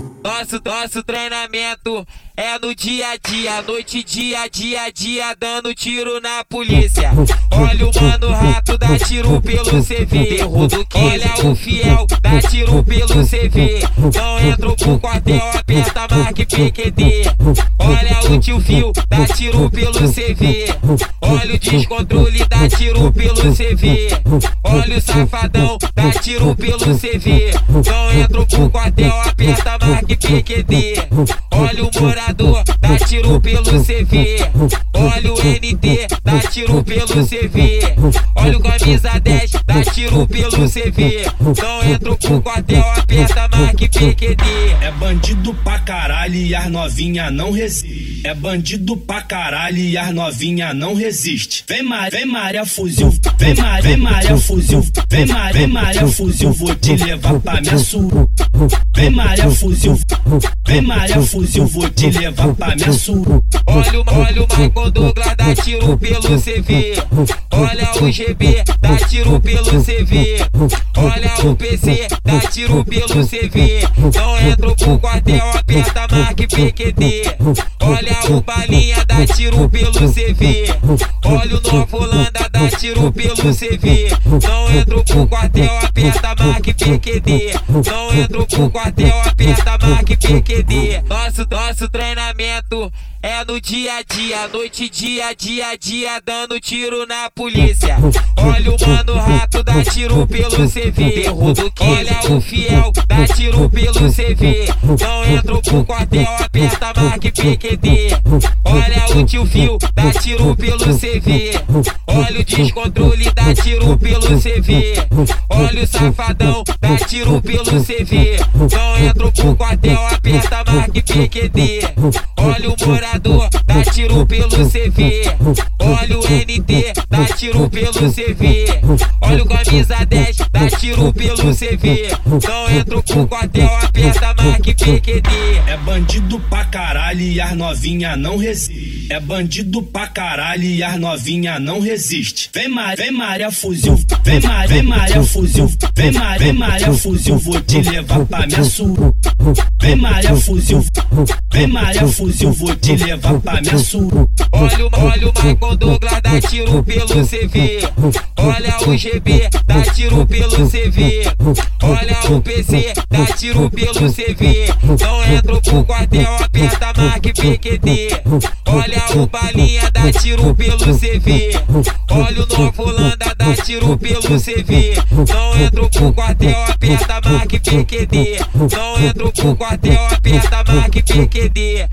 you. Nosso, nosso treinamento é no dia a dia, noite, dia, dia, dia, dando tiro na polícia. Olha o mano rato, dá tiro pelo CV. Olha o fiel, dá tiro pelo CV. Não entro pro quartel, aperta marque PQD. Olha o tio Fio, dá tiro pelo CV. Olha o descontrole, dá tiro pelo CV. Olha o safadão, dá tiro pelo CV. Não entro pro quartel, aperta marque PQD. Olha o morador, dá tiro pelo CV. Olha o NT, dá tiro pelo CV. Olha o camisa 10, dá tiro pelo CV. Não entro pro quartel, aperta marque PQD. É bandido pra caralho e as novinha não resiste. É bandido pra caralho e as novinha não resiste. Vem Maria, vem Maria fuzil, vem Maria, vem Maria fuzil, vem Maria, vem Maria fuzil, vou te levar pra minha sua. Vem Maria fuzil, vem Maria fuzil, vou te levar pra minha sua. Olha o, olha o Michael Douglas, dá tiro pelo CV. Olha o GB, dá tiro pelo CV. Olha o PC, dá tiro pelo CV. Não entro pro quartel, aperta marque PQD. Olha o Balinha, dá tiro pelo CV. Olha o Nova Holanda, dá tiro pelo CV. Não entro pro quartel, aperta marque PQD. Não entro pro quartel, aperta marque PQD. Nosso, nosso treinamento é no dia a dia, noite, dia, dia, dia, dando tiro na polícia. Olha o mano rato, dá tiro pelo CV. Olha o fiel, dá tiro pelo CV. Não entro pro quartel, aperta marque PQD. Olha o tio Fio, dá tiro pelo CV. Olha o descontrole, dá tiro pelo CV. Olha o safadão, dá tiro pelo CV. Não entro pro quartel, aperta marque PQD. Olha o morador, dá tiro pelo CV. Olha o NT, dá tiro pelo CV. Olha o camisa 10, dá tiro pelo CV. Não entro pro quartel, aperta marque PQD. É bandido pra caralho e as novinha não resiste. É bandido pra caralho e as novinha não resiste. Vem Maria, vem Maria fuzil, vem Maria, vem Maria fuzil, vem Maria, vem Maria fuzil, vou te levar pra minha sua. Vem Maria fuzil, vem Maria fuzil, vou te levar pra minha sua. Olha o, olha o Michael Douglas, dá tiro pelo CV. Olha o GB, dá tiro pelo CV. Olha o PC, dá tiro pelo CV. Não entro pro quartel, aperta marque PQD. Olha o Balinha, dá tiro pelo CV. Olha o Nova Holanda, dá tiro pelo CV. Não entro pro quartel, aperta marque PQD. Não entro pro quartel, aperta marque PQD.